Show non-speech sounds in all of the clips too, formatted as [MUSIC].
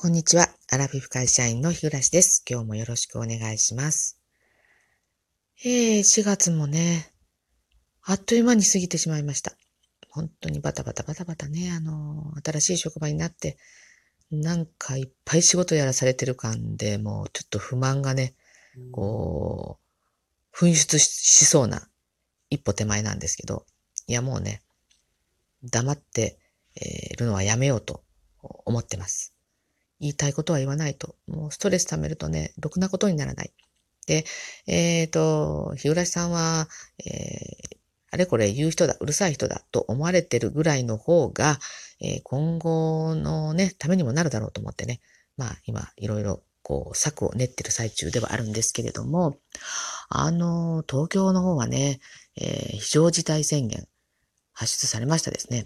こんにちは。アラフィフ会社員の日暮です。今日もよろしくお願いします。えー、4月もね、あっという間に過ぎてしまいました。本当にバタバタバタバタね、あの、新しい職場になって、なんかいっぱい仕事やらされてる感で、もうちょっと不満がね、こう、噴出しそうな一歩手前なんですけど、いやもうね、黙ってるのはやめようと思ってます。言いたいことは言わないと。もうストレス溜めるとね、ろくなことにならない。で、えっ、ー、と、日暮さんは、えー、あれこれ言う人だ、うるさい人だと思われてるぐらいの方が、えー、今後のね、ためにもなるだろうと思ってね、まあ今いろいろこう策を練ってる最中ではあるんですけれども、あの、東京の方はね、えー、非常事態宣言発出されましたですね。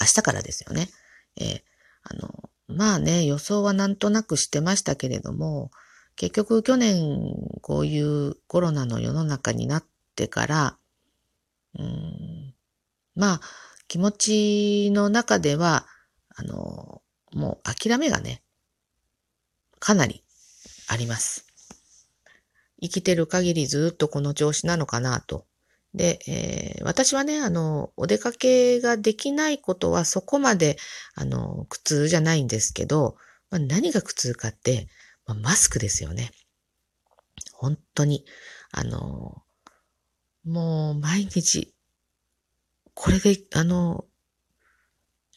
明日からですよね。えー、あの、まあね、予想はなんとなくしてましたけれども、結局去年こういうコロナの世の中になってから、うん、まあ気持ちの中では、あの、もう諦めがね、かなりあります。生きてる限りずっとこの調子なのかなとで、えー、私はね、あの、お出かけができないことはそこまで、あの、苦痛じゃないんですけど、まあ、何が苦痛かって、まあ、マスクですよね。本当に。あの、もう毎日、これで、あの、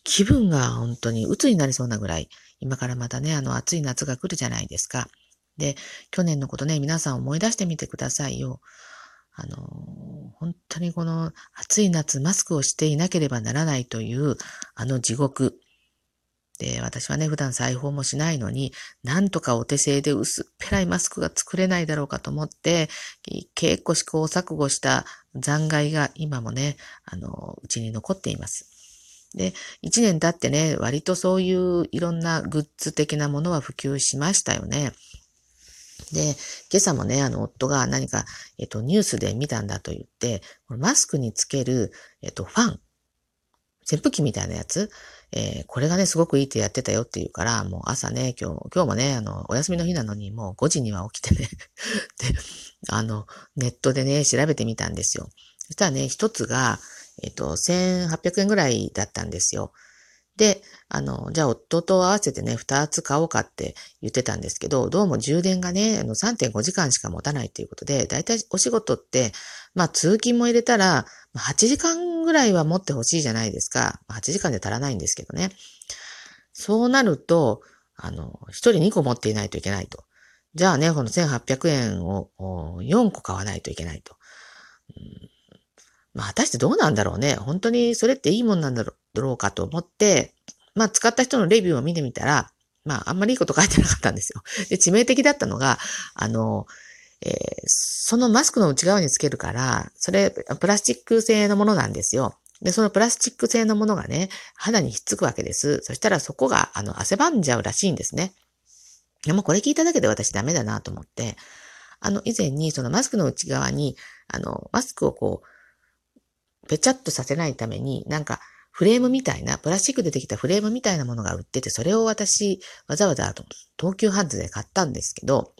気分が本当に鬱になりそうなぐらい、今からまたね、あの暑い夏が来るじゃないですか。で、去年のことね、皆さん思い出してみてくださいよ。あの、本当にこの暑い夏マスクをしていなければならないというあの地獄。で、私はね、普段裁縫もしないのに、なんとかお手製で薄っぺらいマスクが作れないだろうかと思って、結構試行錯誤した残骸が今もね、あの、うちに残っています。で、一年経ってね、割とそういういろんなグッズ的なものは普及しましたよね。で、今朝もね、あの、夫が何か、えっと、ニュースで見たんだと言って、マスクにつける、えっと、ファン、扇風機みたいなやつ、えー、これがね、すごくいいってやってたよって言うから、もう朝ね、今日、今日もね、あの、お休みの日なのに、もう5時には起きてね [LAUGHS] で、あの、ネットでね、調べてみたんですよ。そしたらね、一つが、えっと、1800円ぐらいだったんですよ。で、あの、じゃあ夫と合わせてね、二つ買おうかって言ってたんですけど、どうも充電がね、あの3.5時間しか持たないということで、だいたいお仕事って、まあ通勤も入れたら、8時間ぐらいは持ってほしいじゃないですか。8時間で足らないんですけどね。そうなると、あの、一人2個持っていないといけないと。じゃあね、この1800円を4個買わないといけないと。うんまあ、果たしてどうなんだろうね。本当にそれっていいもんなんだろうろうかと思って、まあ、使った人のレビューを見てみたら、まあ、あんまりいいこと書いてなかったんですよ。で、致命的だったのが、あの、えー、そのマスクの内側につけるから、それ、プラスチック製のものなんですよ。で、そのプラスチック製のものがね、肌にひっつくわけです。そしたらそこが、あの、汗ばんじゃうらしいんですね。でもこれ聞いただけで私ダメだなと思って、あの、以前にそのマスクの内側に、あの、マスクをこう、ぺちゃっとさせないために、なんか、フレームみたいな、プラスチックでできたフレームみたいなものが売ってて、それを私、わざわざ東急ハンズで買ったんですけど、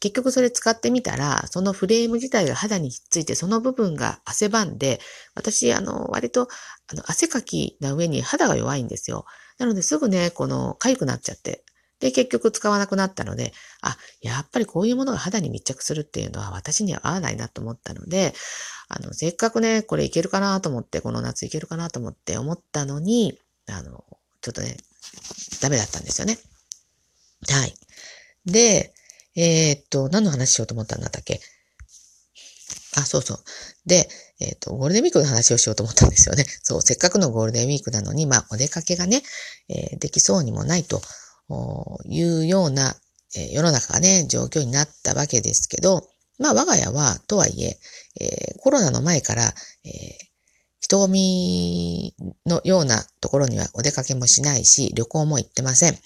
結局それ使ってみたら、そのフレーム自体が肌にひっついて、その部分が汗ばんで、私、あの、割と、あの、汗かきな上に肌が弱いんですよ。なので、すぐね、この、痒くなっちゃって。で、結局使わなくなったので、あ、やっぱりこういうものが肌に密着するっていうのは私には合わないなと思ったので、あの、せっかくね、これいけるかなと思って、この夏いけるかなと思って思ったのに、あの、ちょっとね、ダメだったんですよね。はい。で、えー、っと、何の話しようと思ったんだったっけ？あ、そうそう。で、えっ、と、ゴールデンウィークの話をしようと思ったんですよね。そう、せっかくのゴールデンウィークなのに、まあ、お出かけがね、えー、できそうにもないというような、え、世の中がね、状況になったわけですけど、まあ我が家は、とはいえ、えー、コロナの前から、えー、人混みのようなところにはお出かけもしないし、旅行も行ってません。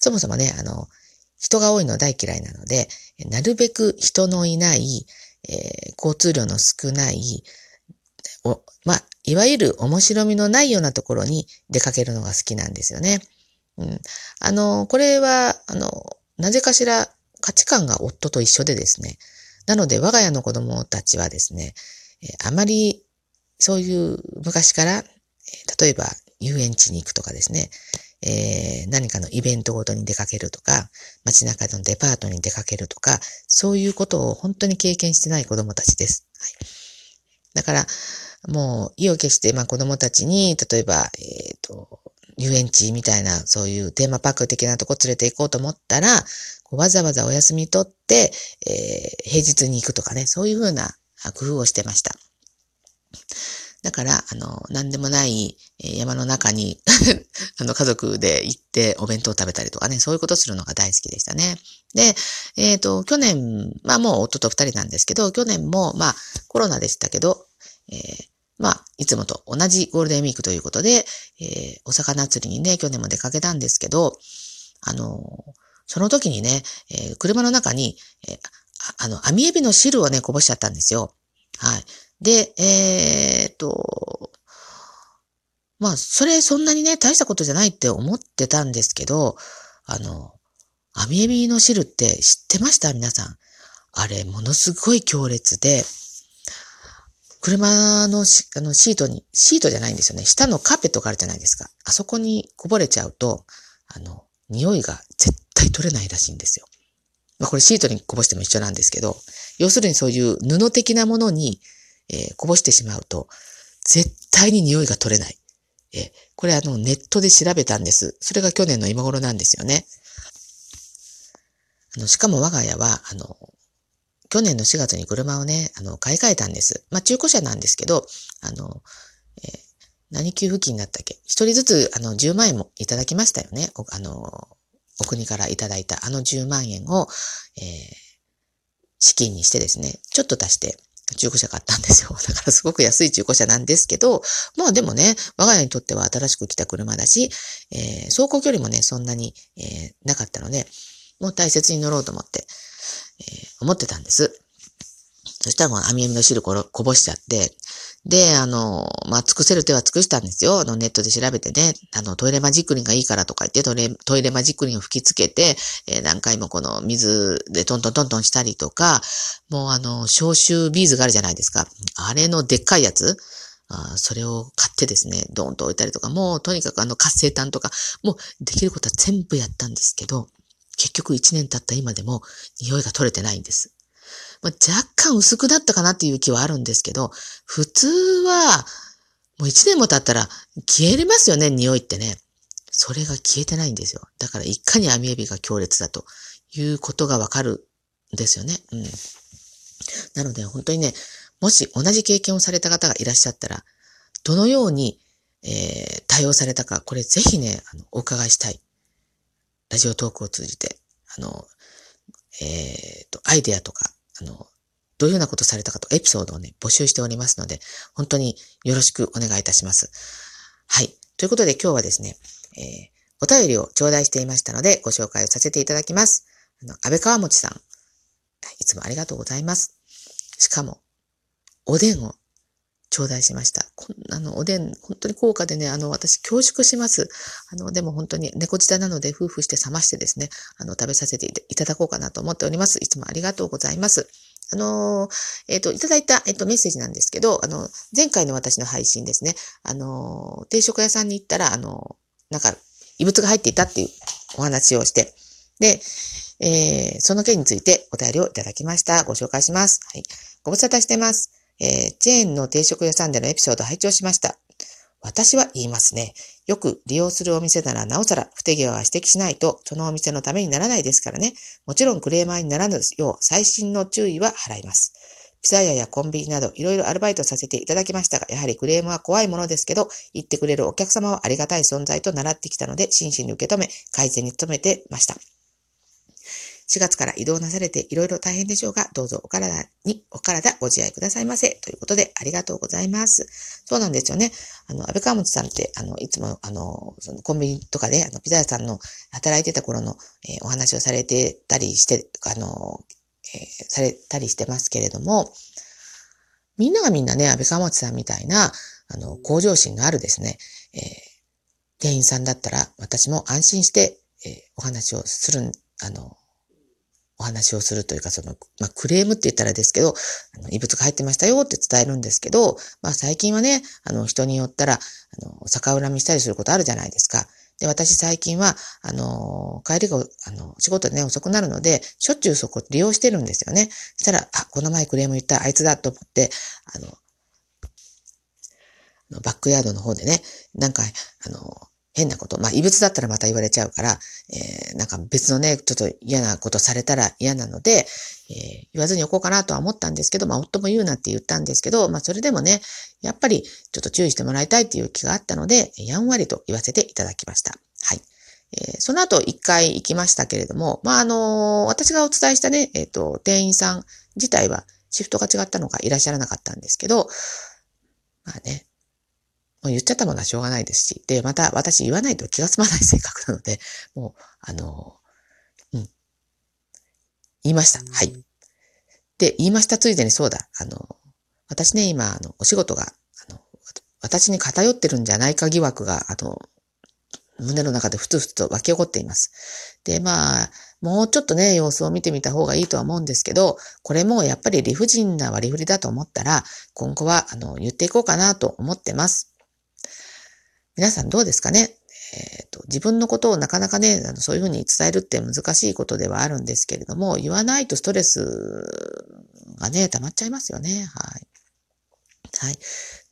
そもそもね、あの、人が多いの大嫌いなので、なるべく人のいない、えー、交通量の少ない、お、まあ、いわゆる面白みのないようなところに出かけるのが好きなんですよね。うん。あの、これは、あの、なぜかしら価値観が夫と一緒でですね。なので、我が家の子供たちはですね、あまりそういう昔から、例えば遊園地に行くとかですね、えー、何かのイベントごとに出かけるとか、街中のデパートに出かけるとか、そういうことを本当に経験してない子供たちです。はい、だから、もう意を決して、まあ子供たちに、例えば、えっ、ー、と、遊園地みたいな、そういうテーマパーク的なとこ連れて行こうと思ったら、わざわざお休み取って、えー、平日に行くとかね、そういうふうな工夫をしてました。だから、あの、何でもない山の中に [LAUGHS] あの、家族で行ってお弁当を食べたりとかね、そういうことするのが大好きでしたね。で、えっ、ー、と、去年、まあもう夫と二人なんですけど、去年も、まあコロナでしたけど、えー、まあ、いつもと同じゴールデンウィークということで、えー、お魚釣りにね、去年も出かけたんですけど、あのその時にね、え車の中に、えあの、網エビの汁をね、こぼしちゃったんですよ。はい。で、えー、っと、まあ、それそんなにね、大したことじゃないって思ってたんですけど、あの、網エビの汁って知ってました？皆さん。あれ、ものすごい強烈で、車のあのシートに、シートじゃないんですよね。下のカーペットがあるじゃないですか。あそこにこぼれちゃうと、あの、匂いが絶対取れないらしいんですよ。まあこれシートにこぼしても一緒なんですけど、要するにそういう布的なものにえー、こぼしてしまうと、絶対に匂いが取れない。えー、これあの、ネットで調べたんです。それが去年の今頃なんですよね。あの、しかも我が家は、あの、去年の4月に車をね、あの、買い替えたんです。まあ、中古車なんですけど、あの、えー、何給付金だったっけ？一人ずつ、あの、10万円もいただきましたよね。あの、お国からいただいたあの10万円を、えー、資金にしてですね、ちょっと足して、中古車買ったんですよ。[LAUGHS] だからすごく安い中古車なんですけど、まあでもね、我が家にとっては新しく来た車だし、えー、走行距離もね、そんなに、えー、なかったので、もう大切に乗ろうと思って、えー、思ってたんです。そしたらもう網網の汁こぼしちゃって、で、あの、まあ、尽くせる手は尽くしたんですよ。あの、ネットで調べてね、あの、トイレマジックリンがいいからとか言って、トイレ、トイレマジックリンを吹きつけて、えー、何回もこの水でトントントントンしたりとか、もうあの、消臭ビーズがあるじゃないですか。あれのでっかいやつあそれを買ってですね、ドーンと置いたりとか、もうとにかくあの活性炭とか、もうできることは全部やったんですけど、結局1年経った今でも匂いが取れてないんです。まあ、若干薄くなったかなっていう気はあるんですけど、普通は、もう一年も経ったら消えれますよね、匂いってね。それが消えてないんですよ。だからいかに網エビが強烈だということがわかるんですよね。うん。なので本当にね、もし同じ経験をされた方がいらっしゃったら、どのように、えー、対応されたか、これぜひね、あの、お伺いしたい。ラジオトークを通じて、あの、えっ、ー、と、アイデアとか、あの、どういうようなことされたかとエピソードをね、募集しておりますので、本当によろしくお願いいたします。はい。ということで今日はですね、えー、お便りを頂戴していましたので、ご紹介をさせていただきます。あの、安倍川持さん。いつもありがとうございます。しかも、おでんを頂戴しました。こんなの、おでん、本当に高価でね、あの、私恐縮します。あの、でも本当に猫舌なので夫婦して冷ましてですね、あの、食べさせていただこうかなと思っております。いつもありがとうございます。あのえっ、ー、と、いただいた、えっ、ー、と、メッセージなんですけど、あの、前回の私の配信ですね、あの定食屋さんに行ったら、あのなんか、異物が入っていたっていうお話をして、で、えー、その件についてお便りをいただきました。ご紹介します。はい。ご無沙汰してます。えー、チェーンの定食屋さんでのエピソード拝聴しました。私は言いますね。よく利用するお店ならなおさら不手際は指摘しないと、そのお店のためにならないですからね。もちろんクレーマーにならぬよう最新の注意は払います。ピザ屋やコンビニなどいろいろアルバイトさせていただきましたが、やはりクレームは怖いものですけど、言ってくれるお客様はありがたい存在と習ってきたので、真摯に受け止め、改善に努めてました。4月から移動なされていろいろ大変でしょうが、どうぞお体に、お体ご自愛くださいませ。ということで、ありがとうございます。そうなんですよね。あの、安倍川本さんって、あの、いつも、あの、そのコンビニとかで、あの、ピザ屋さんの働いてた頃の、えー、お話をされてたりして、あの、えー、されたりしてますけれども、みんながみんなね、安倍川本さんみたいな、あの、向上心のあるですね、えー店員さんだったら私も安心して、えー、お話をする、あの、お話をするというか、その、まあ、クレームって言ったらですけど、あの異物が入ってましたよって伝えるんですけど、まあ、最近はね、あの、人によったら、あの、逆恨みしたりすることあるじゃないですか。で、私最近は、あの、帰りが、あの、仕事でね、遅くなるので、しょっちゅうそこ利用してるんですよね。そしたら、あ、この前クレーム言ったあいつだと思って、あの、バックヤードの方でね、なんか、あの、変なこと、まあ異物だったらまた言われちゃうから、えー、なんか別のね、ちょっと嫌なことされたら嫌なので、えー、言わずにおこうかなとは思ったんですけど、まあ夫も言うなって言ったんですけど、まあそれでもね、やっぱりちょっと注意してもらいたいっていう気があったので、やんわりと言わせていただきました。はい。えー、その後一回行きましたけれども、まああの私がお伝えしたね、えっ、と、店員さん自体はシフトが違ったのかいらっしゃらなかったんですけど、まあね、もう言っちゃったものはしょうがないですし、で、また私言わないと気が済まない [LAUGHS] 性格なので、もう、あの、うん。言いました。はい。で、言いましたついでにそうだ。あの、私ね、今、あの、お仕事が、あの、私に偏ってるんじゃないか疑惑が、あの、胸の中でふつふつと湧き起こっています。で、まあ、もうちょっとね、様子を見てみた方がいいとは思うんですけど、これもやっぱり理不尽な割り振りだと思ったら、今後は、あの、言っていこうかなと思ってます。皆さんどうですかね？えっ、ー、と、自分のことをなかなかね、あのそういうふうに伝えるって難しいことではあるんですけれども、言わないとストレスがね、溜まっちゃいますよね。はい。はい。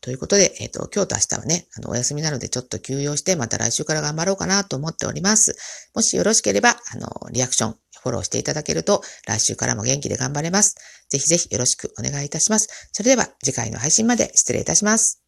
ということで、えっ、ー、と、今日と明日はね、あの、お休みなのでちょっと休養して、また来週から頑張ろうかなと思っております。もしよろしければ、あの、リアクション、フォローしていただけると、来週からも元気で頑張れます。ぜひぜひよろしくお願いいたします。それでは、次回の配信まで失礼いたします。